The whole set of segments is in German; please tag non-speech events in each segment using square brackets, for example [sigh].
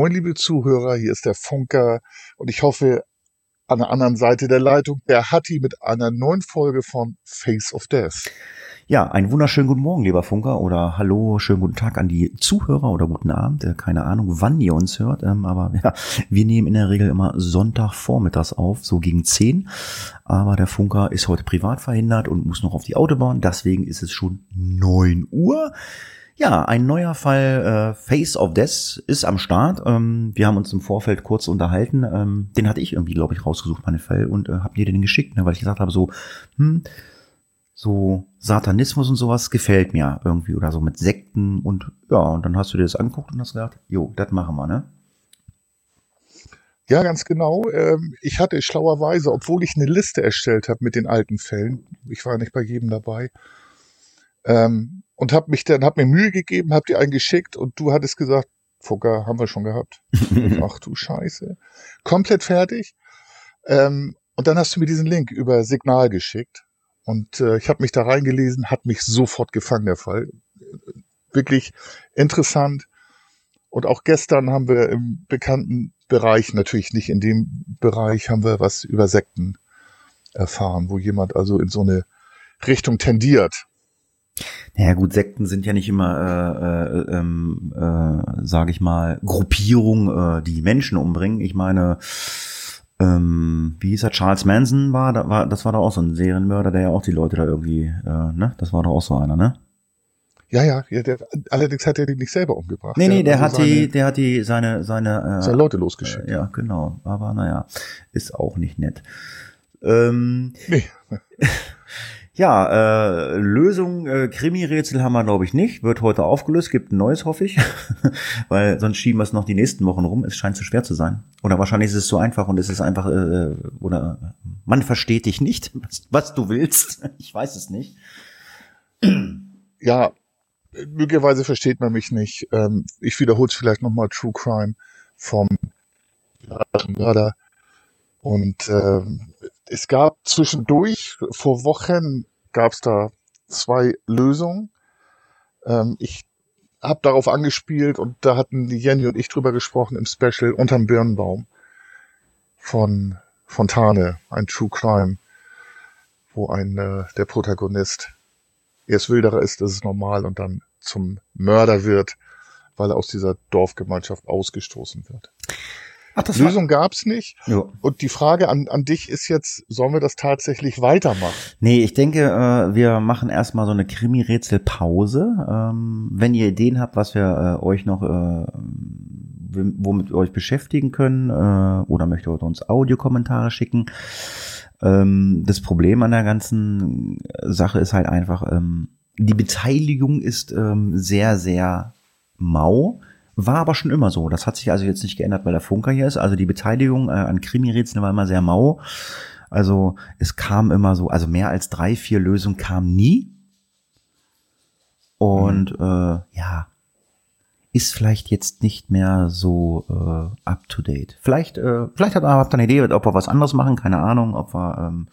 Moin, liebe Zuhörer, hier ist der Funker und ich hoffe, an der anderen Seite der Leitung, der Hatti mit einer neuen Folge von Face of Death. Ja, einen wunderschönen guten Morgen, lieber Funker, oder hallo, schönen guten Tag an die Zuhörer oder guten Abend. Äh, keine Ahnung, wann ihr uns hört, ähm, aber [laughs] ja, wir nehmen in der Regel immer Sonntagvormittags auf, so gegen 10. Aber der Funker ist heute privat verhindert und muss noch auf die Autobahn, deswegen ist es schon 9 Uhr. Ja, ein neuer Fall äh, Face of Death ist am Start. Ähm, wir haben uns im Vorfeld kurz unterhalten. Ähm, den hatte ich irgendwie, glaube ich, rausgesucht, meine Fall, und äh, habe dir den geschickt, ne, weil ich gesagt habe, so, hm, so Satanismus und sowas gefällt mir irgendwie oder so mit Sekten und ja, und dann hast du dir das angeguckt und hast gesagt, jo, das machen wir, ne? Ja, ganz genau. Ähm, ich hatte schlauerweise, obwohl ich eine Liste erstellt habe mit den alten Fällen, ich war nicht bei jedem dabei, ähm, und habe mich dann, hab mir Mühe gegeben, hab dir einen geschickt und du hattest gesagt, Fugger haben wir schon gehabt. [laughs] Ach du Scheiße. Komplett fertig. Ähm, und dann hast du mir diesen Link über Signal geschickt. Und äh, ich habe mich da reingelesen, hat mich sofort gefangen, der Fall. Wirklich interessant. Und auch gestern haben wir im bekannten Bereich, natürlich nicht in dem Bereich, haben wir was über Sekten erfahren, wo jemand also in so eine Richtung tendiert. Naja gut, Sekten sind ja nicht immer, äh, äh, ähm, äh, sage ich mal, Gruppierungen, äh, die Menschen umbringen. Ich meine, ähm, wie hieß er, Charles Manson war, da war, das war doch auch so ein Serienmörder, der ja auch die Leute da irgendwie, äh, ne, das war doch auch so einer, ne? Ja, ja, ja der, allerdings hat er die nicht selber umgebracht. Nee, nee, der, also hat seine, die, der hat die, seine, seine, äh, seine Leute losgeschickt. Äh, ja, genau. Aber naja, ist auch nicht nett. Ähm, Nee. [laughs] Ja, äh, Lösung, äh, Krimi-Rätsel haben wir, glaube ich, nicht. Wird heute aufgelöst, gibt ein neues, hoffe ich. [laughs] Weil sonst schieben wir es noch die nächsten Wochen rum. Es scheint zu schwer zu sein. Oder wahrscheinlich ist es so einfach und es ist einfach, äh, oder man versteht dich nicht, [laughs] was, was du willst. Ich weiß es nicht. Ja, möglicherweise versteht man mich nicht. Ähm, ich wiederhole es vielleicht nochmal True Crime vom Mörder. Und ähm, es gab zwischendurch, vor Wochen gab es da zwei Lösungen. Ähm, ich habe darauf angespielt und da hatten die Jenny und ich drüber gesprochen im Special unterm Birnbaum von Fontane, ein True Crime, wo ein äh, der Protagonist erst Wilderer ist, das ist normal, und dann zum Mörder wird, weil er aus dieser Dorfgemeinschaft ausgestoßen wird. Ach, das Lösung gab's nicht. Ja. Und die Frage an, an dich ist jetzt, sollen wir das tatsächlich weitermachen? Nee, ich denke, äh, wir machen erstmal so eine Krimi-Rätsel-Pause. Ähm, wenn ihr Ideen habt, was wir äh, euch noch, äh, womit wir euch beschäftigen können, äh, oder möchtet ihr uns Audiokommentare schicken. Ähm, das Problem an der ganzen Sache ist halt einfach, ähm, die Beteiligung ist ähm, sehr, sehr mau. War aber schon immer so. Das hat sich also jetzt nicht geändert, weil der Funker hier ist. Also die Beteiligung äh, an Krimi-Rätseln war immer sehr mau. Also es kam immer so, also mehr als drei, vier Lösungen kamen nie. Und Mhm. äh, ja, ist vielleicht jetzt nicht mehr so äh, up to date. Vielleicht, äh, vielleicht habt ihr habt ihr eine Idee, ob wir was anderes machen, keine Ahnung, ob wir ähm,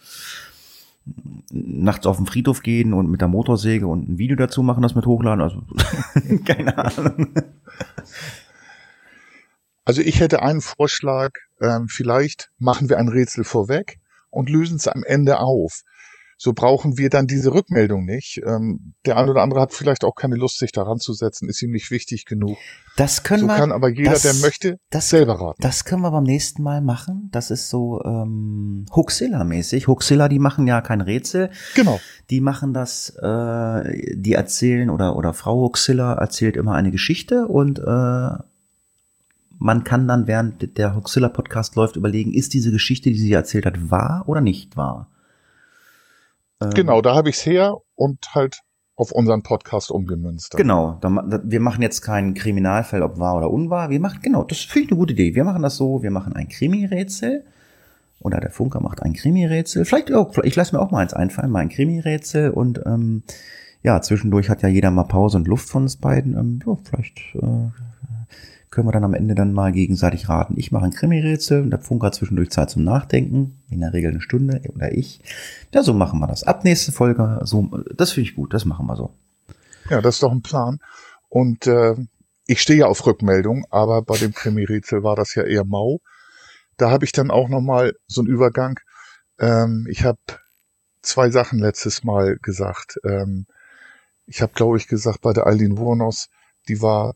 nachts auf den Friedhof gehen und mit der Motorsäge und ein Video dazu machen, das mit hochladen. Also [laughs] keine Ahnung. Also ich hätte einen Vorschlag, ähm, vielleicht machen wir ein Rätsel vorweg und lösen es am Ende auf. So brauchen wir dann diese Rückmeldung nicht. Ähm, der eine oder andere hat vielleicht auch keine Lust, sich daran zu setzen, ist ihm nicht wichtig genug. Das können So wir. kann aber jeder, das, der möchte, das, selber raten. Das können wir beim nächsten Mal machen. Das ist so ähm, Huxilla-mäßig. Huxilla, die machen ja kein Rätsel. Genau. Die machen das, äh, die erzählen oder oder Frau Huxilla erzählt immer eine Geschichte und äh, man kann dann während der Huxilla Podcast läuft überlegen, ist diese Geschichte, die sie erzählt hat, wahr oder nicht wahr? Ähm, Genau, da habe ich's her und halt auf unseren Podcast umgemünzt. Genau, wir machen jetzt keinen Kriminalfall, ob wahr oder unwahr. Wir machen, genau, das finde ich eine gute Idee. Wir machen das so, wir machen ein Krimi-Rätsel. Oder der Funker macht ein Krimi-Rätsel. Vielleicht, oh, ich lasse mir auch mal eins einfallen, mal ein Krimi-Rätsel. Und ähm, ja, zwischendurch hat ja jeder mal Pause und Luft von uns beiden. Ähm, ja, vielleicht äh, können wir dann am Ende dann mal gegenseitig raten. Ich mache ein Krimi-Rätsel und der Funker hat zwischendurch Zeit zum Nachdenken. In der Regel eine Stunde oder ich. Ja, so machen wir das. Ab nächste Folge, so, das finde ich gut, das machen wir so. Ja, das ist doch ein Plan. Und äh, ich stehe ja auf Rückmeldung, aber bei dem Krimi-Rätsel war das ja eher mau. Da habe ich dann auch nochmal so einen Übergang. Ähm, ich habe zwei Sachen letztes Mal gesagt. Ähm, ich habe, glaube ich, gesagt, bei der Aldin Wurnos, die war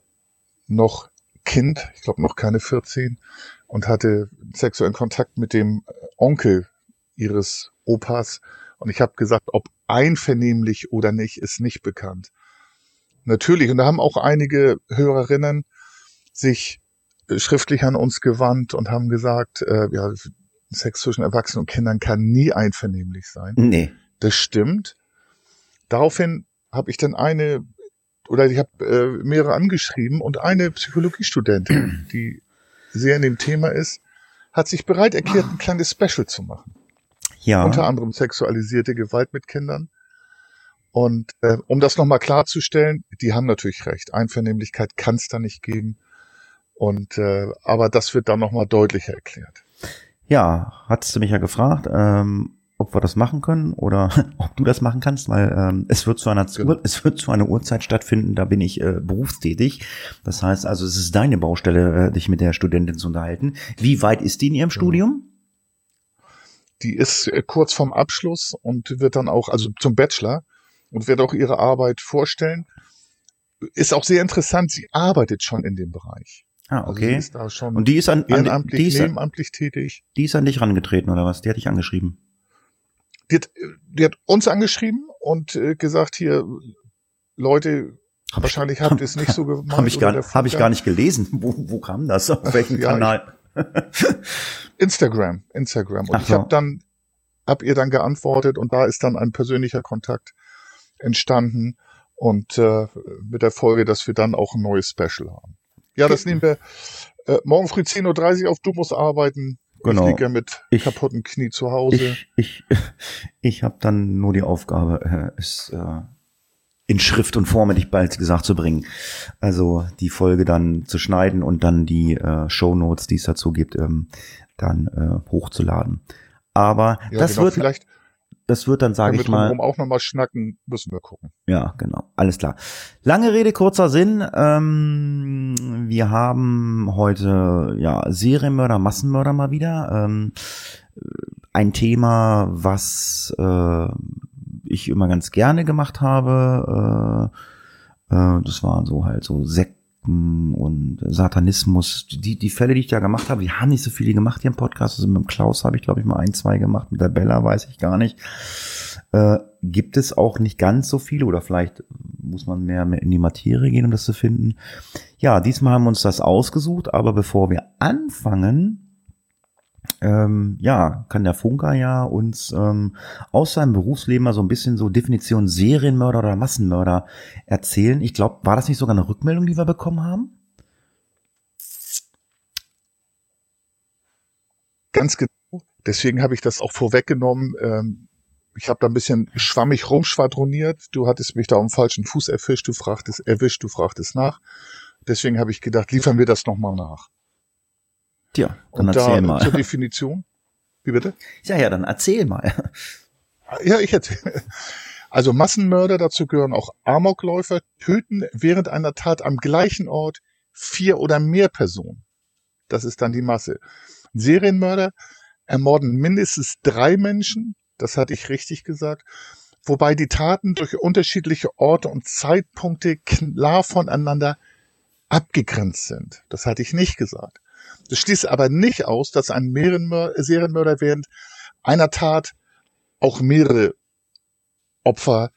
noch Kind, ich glaube noch keine 14, und hatte sexuellen Kontakt mit dem Onkel ihres Opas. Und ich habe gesagt, ob einvernehmlich oder nicht, ist nicht bekannt. Natürlich, und da haben auch einige Hörerinnen sich schriftlich an uns gewandt und haben gesagt, äh, ja, Sex zwischen Erwachsenen und Kindern kann nie einvernehmlich sein. Nee. Das stimmt. Daraufhin habe ich dann eine oder ich habe äh, mehrere angeschrieben und eine Psychologiestudentin, [clears throat] die sehr in dem Thema ist, hat sich bereit erklärt, ein kleines Special zu machen. Ja. Unter anderem sexualisierte Gewalt mit Kindern. Und äh, um das nochmal klarzustellen, die haben natürlich recht. Einvernehmlichkeit kann es da nicht geben. Und äh, aber das wird dann nochmal deutlicher erklärt. Ja, hattest du mich ja gefragt. Ähm, ob wir das machen können oder [laughs] ob du das machen kannst, weil ähm, es wird zu einer genau. es wird zu einer Uhrzeit stattfinden, da bin ich äh, berufstätig. Das heißt also, es ist deine Baustelle, äh, dich mit der Studentin zu unterhalten. Wie weit ist die in ihrem genau. Studium? Die ist äh, kurz vorm Abschluss und wird dann auch, also zum Bachelor und wird auch ihre Arbeit vorstellen. Ist auch sehr interessant, sie arbeitet schon in dem Bereich. Ah, also okay. Also und die ist an, an die ist, nebenamtlich tätig. Die ist an dich rangetreten oder was? Die hat dich angeschrieben. Die hat, die hat uns angeschrieben und äh, gesagt, hier, Leute, hab wahrscheinlich ich, habt [laughs] ihr es nicht so gemacht. Habe ich, gar, hab ich gar nicht gelesen. Wo, wo kam das? Auf welchem ja, Kanal? Instagram, Instagram. Und Ach ich habe dann, hab ihr dann geantwortet und da ist dann ein persönlicher Kontakt entstanden und äh, mit der Folge, dass wir dann auch ein neues Special haben. Ja, das nehmen wir äh, morgen früh 10.30 Uhr auf Du musst arbeiten. Genau. Ich liege ja mit ich, kaputten Knie zu Hause. Ich, ich, [laughs] ich habe dann nur die Aufgabe, äh, es äh, in Schrift und Form, hätte ich bald gesagt, zu bringen. Also die Folge dann zu schneiden und dann die äh, Show Notes, die es dazu gibt, ähm, dann äh, hochzuladen. Aber ja, das genau, wird vielleicht das wird dann, sage ich mal. auch nochmal schnacken, müssen wir gucken. Ja, genau. Alles klar. Lange Rede, kurzer Sinn. Ähm, wir haben heute ja Serienmörder, Massenmörder mal wieder. Ähm, ein Thema, was äh, ich immer ganz gerne gemacht habe. Äh, äh, das waren so halt so Sekten und Satanismus, die, die Fälle, die ich da gemacht habe, die haben nicht so viele gemacht hier im Podcast. Also mit dem Klaus habe ich, glaube ich, mal ein, zwei gemacht. Mit der Bella weiß ich gar nicht. Äh, gibt es auch nicht ganz so viele oder vielleicht muss man mehr, mehr in die Materie gehen, um das zu finden. Ja, diesmal haben wir uns das ausgesucht, aber bevor wir anfangen, ähm, ja, kann der Funker ja uns ähm, aus seinem Berufsleben mal so ein bisschen so Definition Serienmörder oder Massenmörder erzählen. Ich glaube, war das nicht sogar eine Rückmeldung, die wir bekommen haben? Ganz genau. Deswegen habe ich das auch vorweggenommen. Ähm, ich habe da ein bisschen schwammig rumschwadroniert. Du hattest mich da am falschen Fuß erfischt. Du fragtest, erwischt, du fragtest nach. Deswegen habe ich gedacht, liefern wir das nochmal nach. Tja, dann Und erzähl da, mal. Zur Definition. Wie bitte? Ja, ja, dann erzähl mal. Ja, ich erzähle. Also Massenmörder, dazu gehören auch Amokläufer, töten während einer Tat am gleichen Ort vier oder mehr Personen. Das ist dann die Masse. Serienmörder ermorden mindestens drei Menschen, das hatte ich richtig gesagt, wobei die Taten durch unterschiedliche Orte und Zeitpunkte klar voneinander abgegrenzt sind. Das hatte ich nicht gesagt. Das schließt aber nicht aus, dass ein Serienmörder während einer Tat auch mehrere Opfer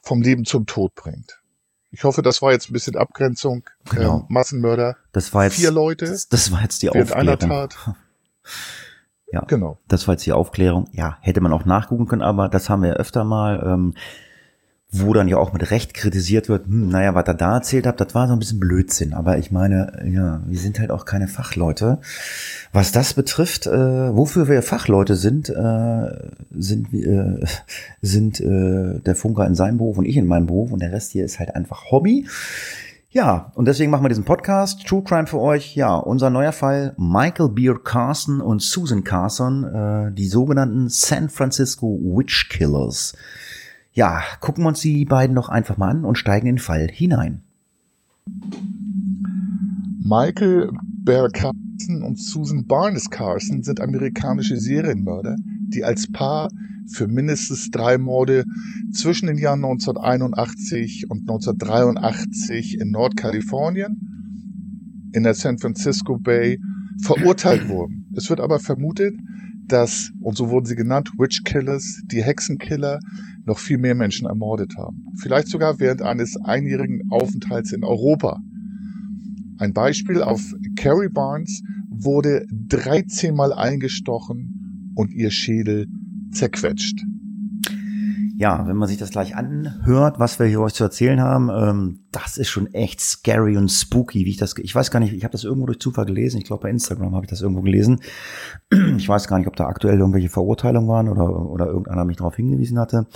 vom Leben zum Tod bringt. Ich hoffe, das war jetzt ein bisschen Abgrenzung. Genau. Ähm, Massenmörder. Das war jetzt, vier Leute. Das, das war jetzt die Aufklärung. einer Tat. [laughs] Ja, genau. Das war jetzt die Aufklärung. Ja, hätte man auch nachgucken können, aber das haben wir ja öfter mal. Ähm, wo dann ja auch mit Recht kritisiert wird, hm, naja, was er da erzählt hat, das war so ein bisschen Blödsinn. Aber ich meine, ja, wir sind halt auch keine Fachleute. Was das betrifft, äh, wofür wir Fachleute sind, äh, sind, äh, sind äh, der Funker in seinem Beruf und ich in meinem Beruf und der Rest hier ist halt einfach Hobby. Ja, und deswegen machen wir diesen Podcast, True Crime für euch. Ja, unser neuer Fall, Michael Beer Carson und Susan Carson, äh, die sogenannten San Francisco Witch Killers. Ja, gucken wir uns die beiden noch einfach mal an und steigen in den Fall hinein. Michael Bear Carson und Susan Barnes Carson sind amerikanische Serienmörder, die als Paar für mindestens drei Morde zwischen den Jahren 1981 und 1983 in Nordkalifornien in der San Francisco Bay verurteilt wurden. Es wird aber vermutet, dass, und so wurden sie genannt, Witch Killers, die Hexenkiller, noch viel mehr Menschen ermordet haben. Vielleicht sogar während eines einjährigen Aufenthalts in Europa. Ein Beispiel auf Carrie Barnes wurde 13 Mal eingestochen und ihr Schädel zerquetscht ja, wenn man sich das gleich anhört, was wir hier euch zu erzählen haben, ähm, das ist schon echt scary und spooky, wie ich das, ich weiß gar nicht, ich habe das irgendwo durch Zufall gelesen, ich glaube bei Instagram habe ich das irgendwo gelesen. Ich weiß gar nicht, ob da aktuell irgendwelche Verurteilungen waren oder, oder irgendeiner mich darauf hingewiesen hatte.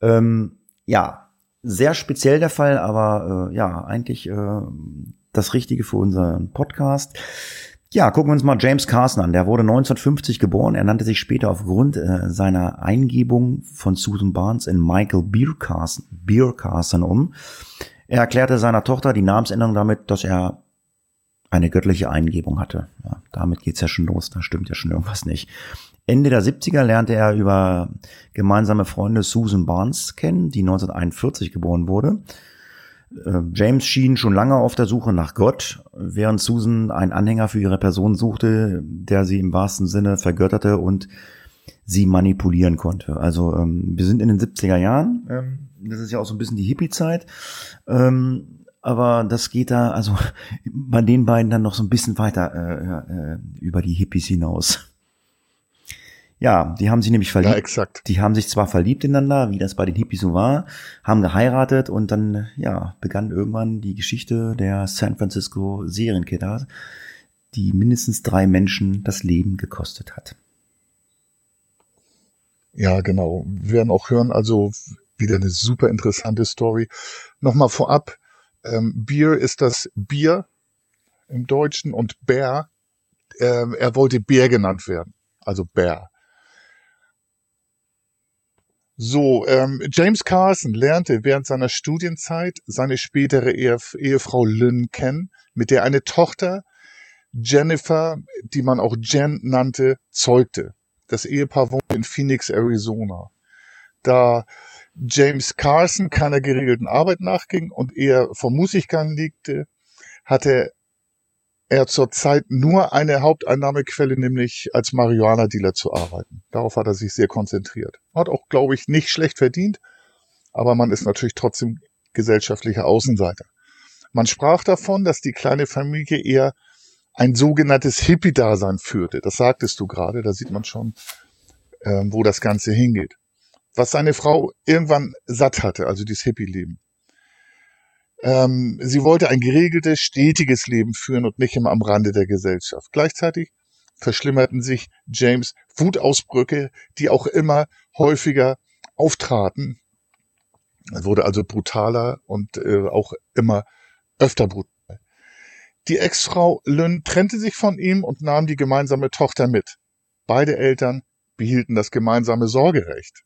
Ähm, ja, sehr speziell der Fall, aber äh, ja, eigentlich äh, das Richtige für unseren Podcast. Ja, gucken wir uns mal James Carson an. Der wurde 1950 geboren. Er nannte sich später aufgrund äh, seiner Eingebung von Susan Barnes in Michael Beer Carson, Beer Carson um. Er erklärte seiner Tochter die Namensänderung damit, dass er eine göttliche Eingebung hatte. Ja, damit geht's ja schon los. Da stimmt ja schon irgendwas nicht. Ende der 70er lernte er über gemeinsame Freunde Susan Barnes kennen, die 1941 geboren wurde. Äh, James schien schon lange auf der Suche nach Gott, während Susan einen Anhänger für ihre Person suchte, der sie im wahrsten Sinne vergötterte und sie manipulieren konnte. Also ähm, wir sind in den 70er Jahren, ähm, das ist ja auch so ein bisschen die Hippie-Zeit, ähm, aber das geht da also [laughs] bei den beiden dann noch so ein bisschen weiter äh, äh, über die Hippies hinaus. Ja, die haben sich nämlich verliebt. Ja, exakt. Die haben sich zwar verliebt ineinander, wie das bei den Hippies so war, haben geheiratet und dann, ja, begann irgendwann die Geschichte der San Francisco Serienkiller, die mindestens drei Menschen das Leben gekostet hat. Ja, genau. Wir werden auch hören, also wieder eine super interessante Story. Nochmal vorab, ähm, Bier ist das Bier im Deutschen und Bär, äh, er wollte Bär genannt werden, also Bär. So, ähm, James Carson lernte während seiner Studienzeit seine spätere Ehef Ehefrau Lynn kennen, mit der eine Tochter, Jennifer, die man auch Jen nannte, zeugte. Das Ehepaar wohnte in Phoenix, Arizona. Da James Carson keiner geregelten Arbeit nachging und eher vom Musikgang liegte, hatte er zurzeit nur eine Haupteinnahmequelle, nämlich als Marihuana-Dealer zu arbeiten. Darauf hat er sich sehr konzentriert. Hat auch, glaube ich, nicht schlecht verdient, aber man ist natürlich trotzdem gesellschaftlicher Außenseiter. Man sprach davon, dass die kleine Familie eher ein sogenanntes Hippie-Dasein führte. Das sagtest du gerade, da sieht man schon, äh, wo das Ganze hingeht. Was seine Frau irgendwann satt hatte, also dieses Hippie-Leben. Ähm, sie wollte ein geregeltes, stetiges Leben führen und nicht immer am Rande der Gesellschaft. Gleichzeitig verschlimmerten sich James Wutausbrüche, die auch immer häufiger auftraten. Er wurde also brutaler und äh, auch immer öfter brutal. Die Ex-Frau Lynn trennte sich von ihm und nahm die gemeinsame Tochter mit. Beide Eltern behielten das gemeinsame Sorgerecht.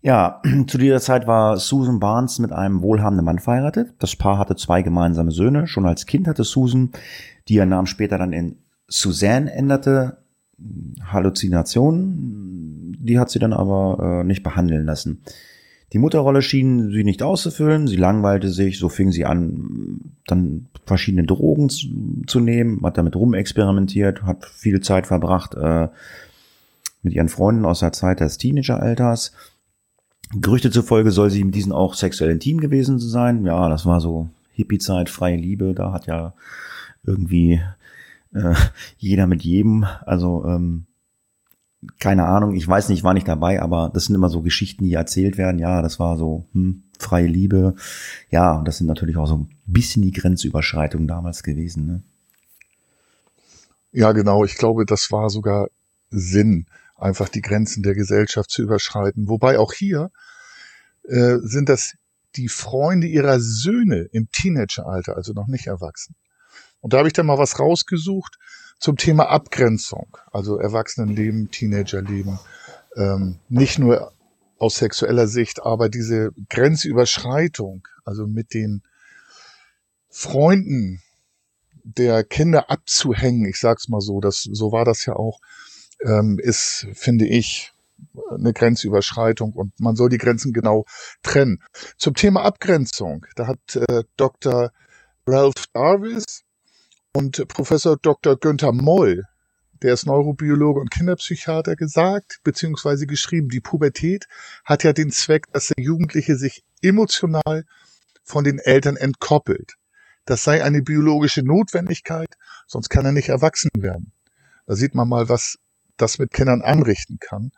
Ja, [clears throat] zu dieser Zeit war Susan Barnes mit einem wohlhabenden Mann verheiratet. Das Paar hatte zwei gemeinsame Söhne. Schon als Kind hatte Susan, die ihren Namen später dann in Suzanne änderte, Halluzinationen. Die hat sie dann aber äh, nicht behandeln lassen. Die Mutterrolle schien sie nicht auszufüllen. Sie langweilte sich, so fing sie an, dann verschiedene Drogen zu, zu nehmen, hat damit rumexperimentiert, hat viel Zeit verbracht äh, mit ihren Freunden aus der Zeit des Teenageralters. Gerüchte zufolge soll sie mit diesen auch sexuell intim gewesen sein. Ja, das war so Hippie-Zeit, freie Liebe. Da hat ja irgendwie äh, [laughs] jeder mit jedem. Also ähm, keine Ahnung, ich weiß nicht, war nicht dabei, aber das sind immer so Geschichten, die erzählt werden. Ja, das war so hm, freie Liebe. Ja, das sind natürlich auch so ein bisschen die Grenzüberschreitungen damals gewesen. Ne? Ja, genau. Ich glaube, das war sogar Sinn, einfach die Grenzen der Gesellschaft zu überschreiten. Wobei auch hier äh, sind das die Freunde ihrer Söhne im Teenageralter, also noch nicht erwachsen. Und da habe ich dann mal was rausgesucht zum Thema Abgrenzung, also Erwachsenenleben, Teenagerleben. Ähm, nicht nur aus sexueller Sicht, aber diese Grenzüberschreitung, also mit den Freunden der Kinder abzuhängen, ich sag's mal so, das, so war das ja auch, ähm, ist, finde ich, eine Grenzüberschreitung und man soll die Grenzen genau trennen. Zum Thema Abgrenzung, da hat äh, Dr. Ralph Darvis und Professor Dr. Günther Moll, der ist Neurobiologe und Kinderpsychiater, gesagt, beziehungsweise geschrieben, die Pubertät hat ja den Zweck, dass der Jugendliche sich emotional von den Eltern entkoppelt. Das sei eine biologische Notwendigkeit, sonst kann er nicht erwachsen werden. Da sieht man mal, was das mit Kindern anrichten kann.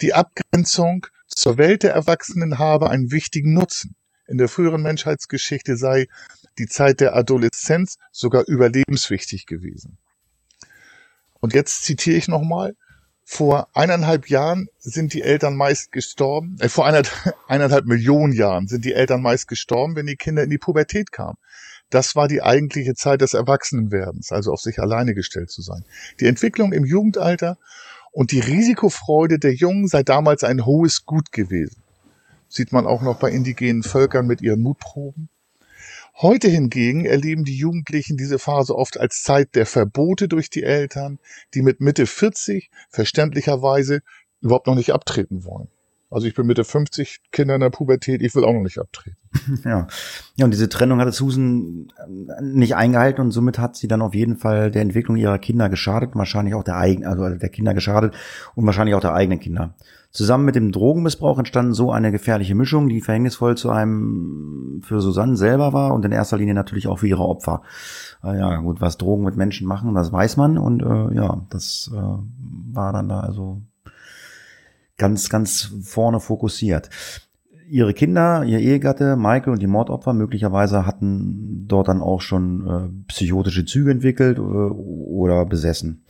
Die Abgrenzung zur Welt der Erwachsenen habe einen wichtigen Nutzen. In der früheren Menschheitsgeschichte sei die Zeit der Adoleszenz sogar überlebenswichtig gewesen. Und jetzt zitiere ich nochmal. Vor eineinhalb Jahren sind die Eltern meist gestorben, äh, vor eineinhalb, [laughs] eineinhalb Millionen Jahren sind die Eltern meist gestorben, wenn die Kinder in die Pubertät kamen. Das war die eigentliche Zeit des Erwachsenenwerdens, also auf sich alleine gestellt zu sein. Die Entwicklung im Jugendalter und die Risikofreude der Jungen sei damals ein hohes Gut gewesen. Sieht man auch noch bei indigenen Völkern mit ihren Mutproben. Heute hingegen erleben die Jugendlichen diese Phase oft als Zeit der Verbote durch die Eltern, die mit Mitte 40 verständlicherweise überhaupt noch nicht abtreten wollen. Also ich bin Mitte 50, Kinder in der Pubertät, ich will auch noch nicht abtreten. [laughs] Ja. Ja, und diese Trennung hatte Susan äh, nicht eingehalten und somit hat sie dann auf jeden Fall der Entwicklung ihrer Kinder geschadet, wahrscheinlich auch der eigenen, also der Kinder geschadet und wahrscheinlich auch der eigenen Kinder. Zusammen mit dem Drogenmissbrauch entstand so eine gefährliche Mischung, die verhängnisvoll zu einem für Susanne selber war und in erster Linie natürlich auch für ihre Opfer. Äh, ja, gut, was Drogen mit Menschen machen, das weiß man und äh, ja, das äh, war dann da also ganz, ganz vorne fokussiert. Ihre Kinder, ihr Ehegatte, Michael und die Mordopfer möglicherweise hatten dort dann auch schon äh, psychotische Züge entwickelt äh, oder besessen.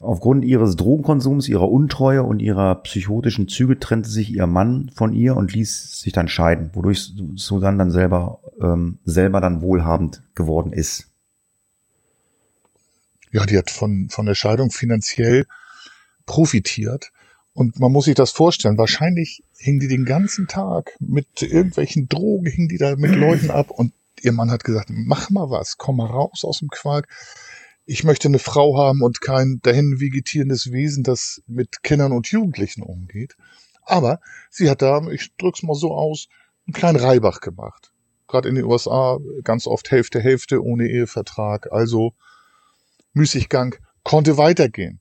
Aufgrund ihres Drogenkonsums, ihrer Untreue und ihrer psychotischen Züge trennte sich ihr Mann von ihr und ließ sich dann scheiden, wodurch Susanne dann selber, ähm, selber dann wohlhabend geworden ist. Ja, die hat von, von der Scheidung finanziell profitiert und man muss sich das vorstellen, wahrscheinlich hing die den ganzen Tag mit irgendwelchen Drogen, hing die da mit Leuten ab und ihr Mann hat gesagt, mach mal was, komm mal raus aus dem Quark. Ich möchte eine Frau haben und kein dahin vegetierendes Wesen, das mit Kindern und Jugendlichen umgeht. Aber sie hat da, ich drück's mal so aus, einen kleinen Reibach gemacht. Gerade in den USA ganz oft Hälfte, Hälfte ohne Ehevertrag. Also Müßiggang konnte weitergehen.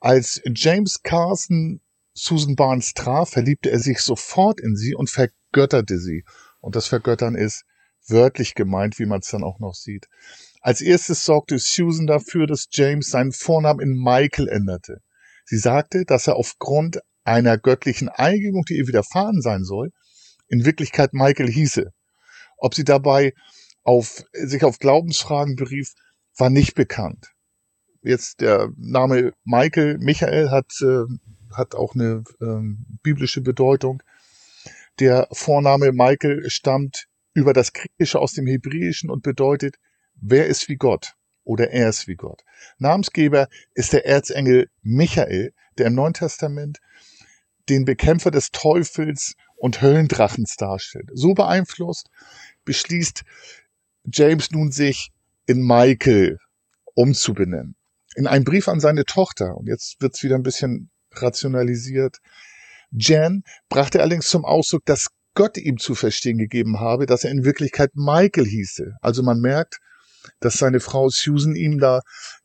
Als James Carson Susan Barnes traf, verliebte er sich sofort in sie und vergötterte sie. Und das Vergöttern ist wörtlich gemeint, wie man es dann auch noch sieht. Als erstes sorgte Susan dafür, dass James seinen Vornamen in Michael änderte. Sie sagte, dass er aufgrund einer göttlichen Eingebung, die ihr widerfahren sein soll, in Wirklichkeit Michael hieße. Ob sie dabei auf, sich auf Glaubensfragen berief, war nicht bekannt jetzt der Name Michael, Michael hat, äh, hat auch eine äh, biblische Bedeutung. Der Vorname Michael stammt über das Griechische aus dem Hebräischen und bedeutet, wer ist wie Gott oder er ist wie Gott. Namensgeber ist der Erzengel Michael, der im Neuen Testament den Bekämpfer des Teufels und Höllendrachens darstellt. So beeinflusst beschließt James nun sich in Michael umzubenennen in einem Brief an seine Tochter, und jetzt wird's wieder ein bisschen rationalisiert, Jan brachte allerdings zum Ausdruck, dass Gott ihm zu verstehen gegeben habe, dass er in Wirklichkeit Michael hieße. Also man merkt, dass seine Frau Susan ihm da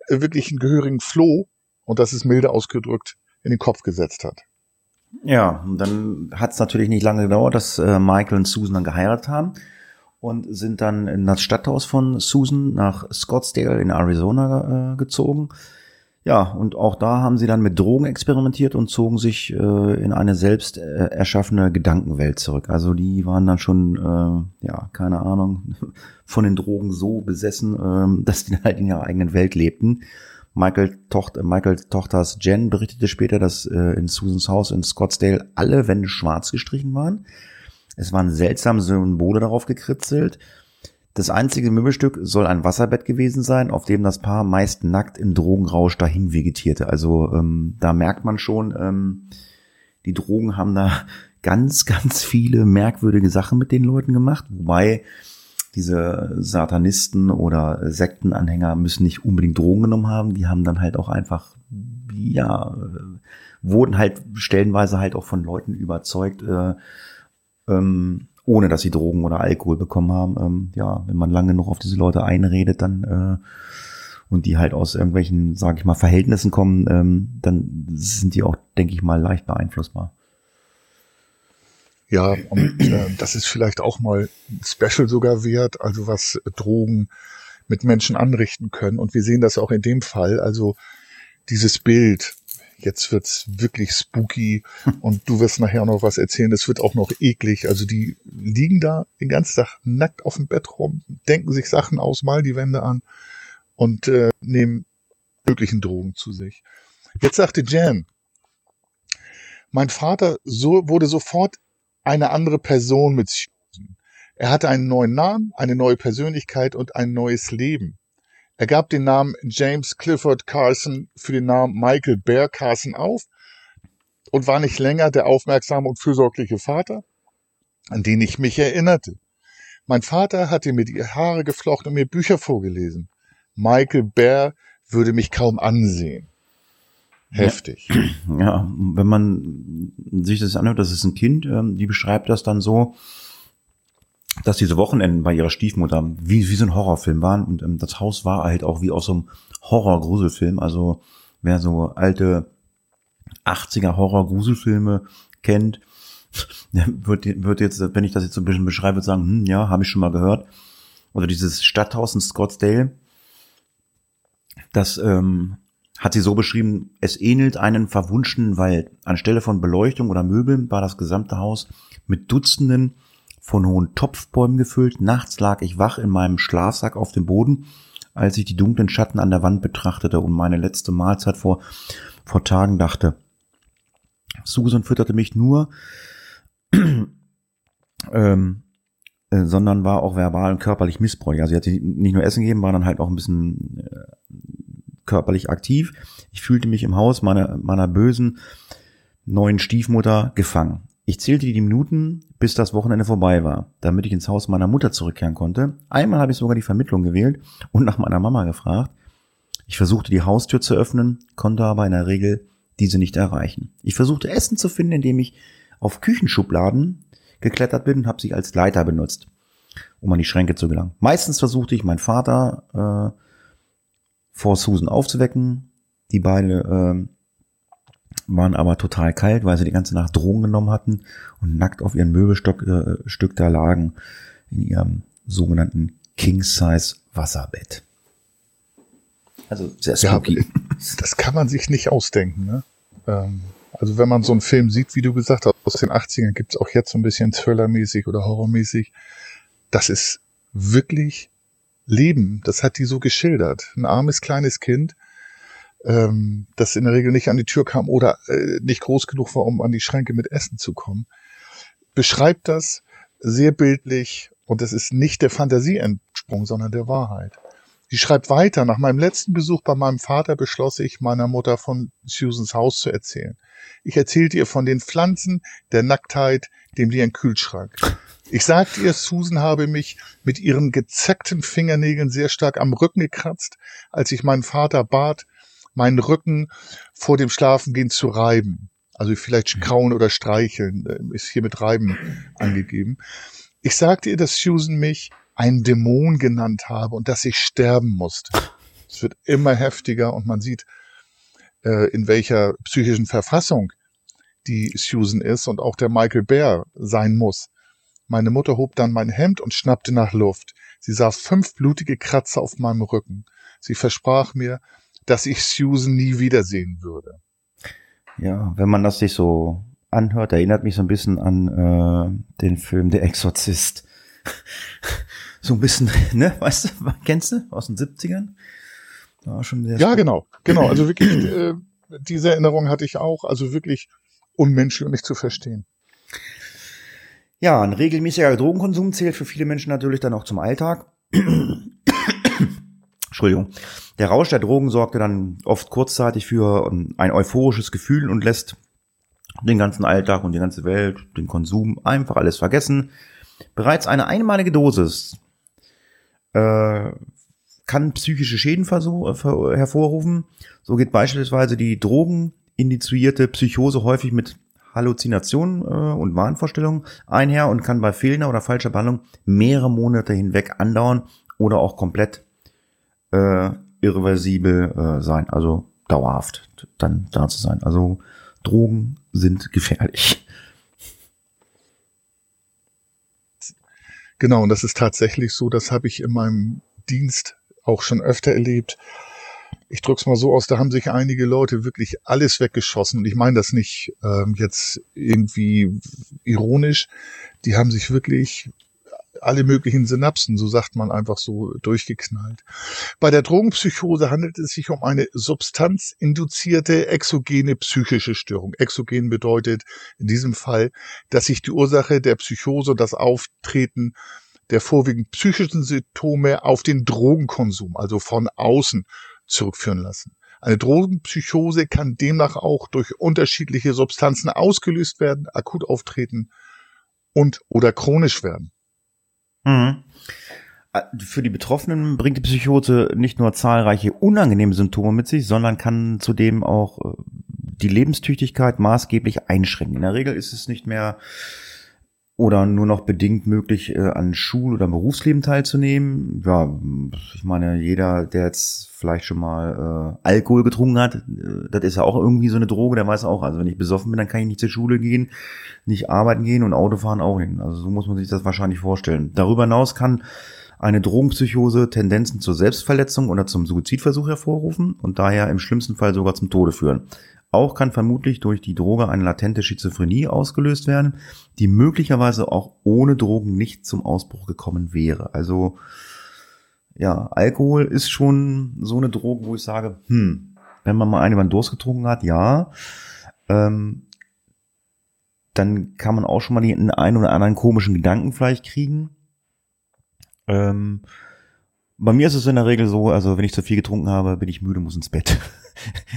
wirklich einen gehörigen Floh, und das ist milde ausgedrückt, in den Kopf gesetzt hat. Ja, und dann hat es natürlich nicht lange gedauert, dass äh, Michael und Susan dann geheiratet haben und sind dann in das Stadthaus von Susan nach Scottsdale in Arizona äh, gezogen. Ja, und auch da haben sie dann mit Drogen experimentiert und zogen sich äh, in eine selbst äh, erschaffene Gedankenwelt zurück. Also die waren dann schon, äh, ja, keine Ahnung, [laughs] von den Drogen so besessen, äh, [laughs] dass die halt in ihrer eigenen Welt lebten. Michael, Tochter, Michael Tochters Jen berichtete später, dass äh, in Susans Haus in Scottsdale alle Wände schwarz gestrichen waren. Es waren seltsame Symbole darauf gekritzelt. Das einzige Möbelstück soll ein Wasserbett gewesen sein, auf dem das Paar meist nackt im Drogenrausch dahin vegetierte. Also ähm, da merkt man schon, ähm, die Drogen haben da [laughs] ganz, ganz viele merkwürdige Sachen mit den Leuten gemacht, wobei diese Satanisten oder Sektenanhänger müssen nicht unbedingt Drogen genommen haben, die haben dann halt auch einfach, ja, wurden halt stellenweise halt auch von Leuten überzeugt, äh, ähm, ohne dass sie Drogen oder Alkohol bekommen haben. Ähm, ja, wenn man lange genug auf diese Leute einredet, dann äh, und die halt aus irgendwelchen, sage ich mal, Verhältnissen kommen, ähm, dann sind die auch, denke ich mal, leicht beeinflussbar. Ja, und äh, das ist vielleicht auch mal Special sogar wert, also was Drogen mit Menschen anrichten können. Und wir sehen das auch in dem Fall. Also dieses Bild, jetzt wird's wirklich spooky [laughs] und du wirst nachher noch was erzählen, es wird auch noch eklig. Also die liegen da den ganzen Tag nackt auf dem Bett rum, denken sich Sachen aus, mal die Wände an und äh, nehmen möglichen Drogen zu sich. Jetzt sagte Jan, mein Vater so, wurde sofort eine andere Person mit Susan. Er hatte einen neuen Namen, eine neue Persönlichkeit und ein neues Leben. Er gab den Namen James Clifford Carson für den Namen Michael Bear Carson auf und war nicht länger der aufmerksame und fürsorgliche Vater, an den ich mich erinnerte. Mein Vater hatte mir die Haare geflochten und mir Bücher vorgelesen. Michael Bear würde mich kaum ansehen. Heftig. Ja, ja wenn man sich das anhört, das ist ein Kind, ähm, die beschreibt das dann so, dass diese Wochenenden bei ihrer Stiefmutter wie, wie so ein Horrorfilm waren und ähm, das Haus war halt auch wie aus so einem Horror-Gruselfilm. Also wer so alte 80er Horror-Gruselfilme kennt, [laughs] wird, wird jetzt, wenn ich das jetzt so ein bisschen beschreibe, sagen, hm, ja, habe ich schon mal gehört. Oder dieses Stadthaus in Scottsdale, das ähm, hat sie so beschrieben, es ähnelt einem verwunschenen Wald. Anstelle von Beleuchtung oder Möbeln war das gesamte Haus mit Dutzenden von hohen Topfbäumen gefüllt. Nachts lag ich wach in meinem Schlafsack auf dem Boden, als ich die dunklen Schatten an der Wand betrachtete und meine letzte Mahlzeit vor, vor Tagen dachte. Susan fütterte mich nur, [clears throat] ähm, äh, sondern war auch verbal und körperlich missbräuchlich. Also sie hat nicht nur Essen gegeben, war dann halt auch ein bisschen äh, körperlich aktiv. Ich fühlte mich im Haus meiner, meiner bösen neuen Stiefmutter gefangen. Ich zählte die Minuten, bis das Wochenende vorbei war, damit ich ins Haus meiner Mutter zurückkehren konnte. Einmal habe ich sogar die Vermittlung gewählt und nach meiner Mama gefragt. Ich versuchte die Haustür zu öffnen, konnte aber in der Regel diese nicht erreichen. Ich versuchte Essen zu finden, indem ich auf Küchenschubladen geklettert bin und habe sie als Leiter benutzt, um an die Schränke zu gelangen. Meistens versuchte ich meinen Vater äh, vor Susan aufzuwecken. Die beide äh, waren aber total kalt, weil sie die ganze Nacht Drogen genommen hatten und nackt auf ihrem Möbelstück äh, Stück da lagen in ihrem sogenannten King-Size Wasserbett. Also sehr spooky. Ja, [laughs] das kann man sich nicht ausdenken. Ne? Ähm, also wenn man so einen Film sieht, wie du gesagt hast, aus den 80ern gibt es auch jetzt so ein bisschen Thriller-mäßig oder Horrormäßig. Das ist wirklich Leben. Das hat die so geschildert. Ein armes kleines Kind, ähm, das in der Regel nicht an die Tür kam oder äh, nicht groß genug war, um an die Schränke mit Essen zu kommen, beschreibt das sehr bildlich und es ist nicht der Fantasie entsprungen, sondern der Wahrheit. Sie schreibt weiter, nach meinem letzten Besuch bei meinem Vater beschloss ich, meiner Mutter von Susans Haus zu erzählen. Ich erzählte ihr von den Pflanzen, der Nacktheit, dem leeren Kühlschrank. Ich sagte ihr, Susan habe mich mit ihren gezackten Fingernägeln sehr stark am Rücken gekratzt, als ich meinen Vater bat, meinen Rücken vor dem Schlafengehen zu reiben. Also vielleicht mhm. kauen oder streicheln, äh, ist hier mit reiben angegeben. Ich sagte ihr, dass Susan mich ein Dämon genannt habe und dass ich sterben musste. Es wird immer heftiger und man sieht, äh, in welcher psychischen Verfassung die Susan ist und auch der Michael Bear sein muss. Meine Mutter hob dann mein Hemd und schnappte nach Luft. Sie sah fünf blutige Kratzer auf meinem Rücken. Sie versprach mir, dass ich Susan nie wiedersehen würde. Ja, wenn man das sich so anhört, erinnert mich so ein bisschen an äh, den Film Der Exorzist. [laughs] so ein bisschen, ne, weißt du, [laughs] kennst du aus den 70ern? War schon sehr ja, genau, genau. Also [clears throat] wirklich, äh, diese Erinnerung hatte ich auch. Also wirklich unmenschlich und nicht zu verstehen. Ja, ein regelmäßiger Drogenkonsum zählt für viele Menschen natürlich dann auch zum Alltag. [clears throat] Entschuldigung. Der Rausch der Drogen sorgte dann oft kurzzeitig für ähm, ein euphorisches Gefühl und lässt den ganzen Alltag und die ganze Welt, den Konsum, einfach alles vergessen. Bereits eine einmalige Dosis äh, kann psychische Schäden äh, hervorrufen. So geht beispielsweise die drogenindizierte Psychose häufig mit Halluzinationen äh, und Wahnvorstellungen einher und kann bei fehlender oder falscher Behandlung mehrere Monate hinweg andauern oder auch komplett äh, irreversibel äh, sein, also dauerhaft dann da zu sein. Also Drogen sind gefährlich. Genau, und das ist tatsächlich so, das habe ich in meinem Dienst auch schon öfter erlebt. Ich drück's mal so aus, da haben sich einige Leute wirklich alles weggeschossen. Und ich meine das nicht ähm, jetzt irgendwie ironisch. Die haben sich wirklich alle möglichen Synapsen, so sagt man einfach so, durchgeknallt. Bei der Drogenpsychose handelt es sich um eine substanzinduzierte exogene psychische Störung. Exogen bedeutet in diesem Fall, dass sich die Ursache der Psychose, das Auftreten der vorwiegend psychischen Symptome auf den Drogenkonsum, also von außen, zurückführen lassen. Eine Drogenpsychose kann demnach auch durch unterschiedliche Substanzen ausgelöst werden, akut auftreten und oder chronisch werden. Mhm. Äh, für die Betroffenen bringt die Psychose nicht nur zahlreiche unangenehme Symptome mit sich, sondern kann zudem auch äh, die Lebenstüchtigkeit maßgeblich einschränken. In der Regel ist es nicht mehr oder nur noch bedingt möglich, äh, an Schul- oder Berufsleben teilzunehmen. Ja, ich meine, jeder, der jetzt vielleicht schon mal äh, Alkohol getrunken hat, äh, das ist ja auch irgendwie so eine Droge, der weiß auch, also wenn ich besoffen bin, dann kann ich nicht zur Schule gehen, nicht arbeiten gehen und Autofahren auch nicht. Also so muss man sich das wahrscheinlich vorstellen. Darüber hinaus kann eine Drogenpsychose Tendenzen zur Selbstverletzung oder zum Suizidversuch hervorrufen und daher im schlimmsten Fall sogar zum Tode führen. Auch kann vermutlich durch die Droge eine latente Schizophrenie ausgelöst werden, die möglicherweise auch ohne Drogen nicht zum Ausbruch gekommen wäre. Also ja, Alkohol ist schon so eine Droge, wo ich sage, hm, wenn man mal eine über den Durst getrunken hat, ja, ähm, dann kann man auch schon mal den einen oder anderen komischen Gedanken vielleicht kriegen. Ähm, bei mir ist es in der Regel so, also wenn ich zu viel getrunken habe, bin ich müde, muss ins Bett. [laughs]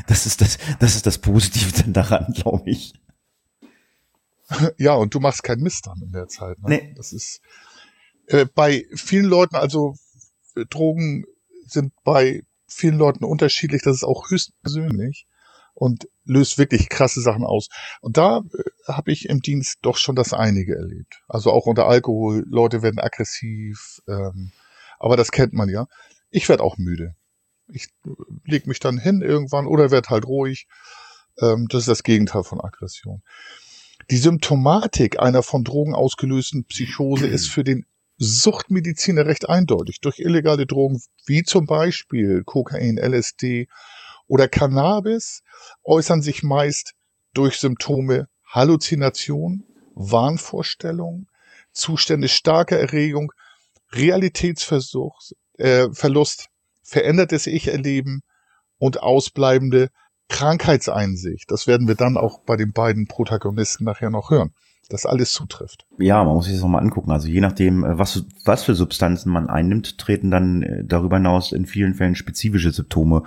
Das ist das, das ist das Positive daran, glaube ich. Ja, und du machst keinen Mist dann in der Zeit. Ne? Nee. Das ist äh, bei vielen Leuten, also äh, Drogen sind bei vielen Leuten unterschiedlich. Das ist auch höchst persönlich und löst wirklich krasse Sachen aus. Und da äh, habe ich im Dienst doch schon das einige erlebt. Also auch unter Alkohol, Leute werden aggressiv, ähm, aber das kennt man ja. Ich werde auch müde. Ich leg mich dann hin irgendwann oder werde halt ruhig. Ähm, das ist das Gegenteil von Aggression. Die Symptomatik einer von Drogen ausgelösten Psychose ist für den Suchtmediziner recht eindeutig. Durch illegale Drogen wie zum Beispiel Kokain, LSD oder Cannabis äußern sich meist durch Symptome Halluzination, Wahnvorstellung, Zustände starker Erregung, Realitätsverlust, äh, Verlust, verändertes Ich-Erleben und ausbleibende Krankheitseinsicht. Das werden wir dann auch bei den beiden Protagonisten nachher noch hören das alles zutrifft. Ja, man muss sich das nochmal angucken. Also je nachdem, äh, was, was für Substanzen man einnimmt, treten dann äh, darüber hinaus in vielen Fällen spezifische Symptome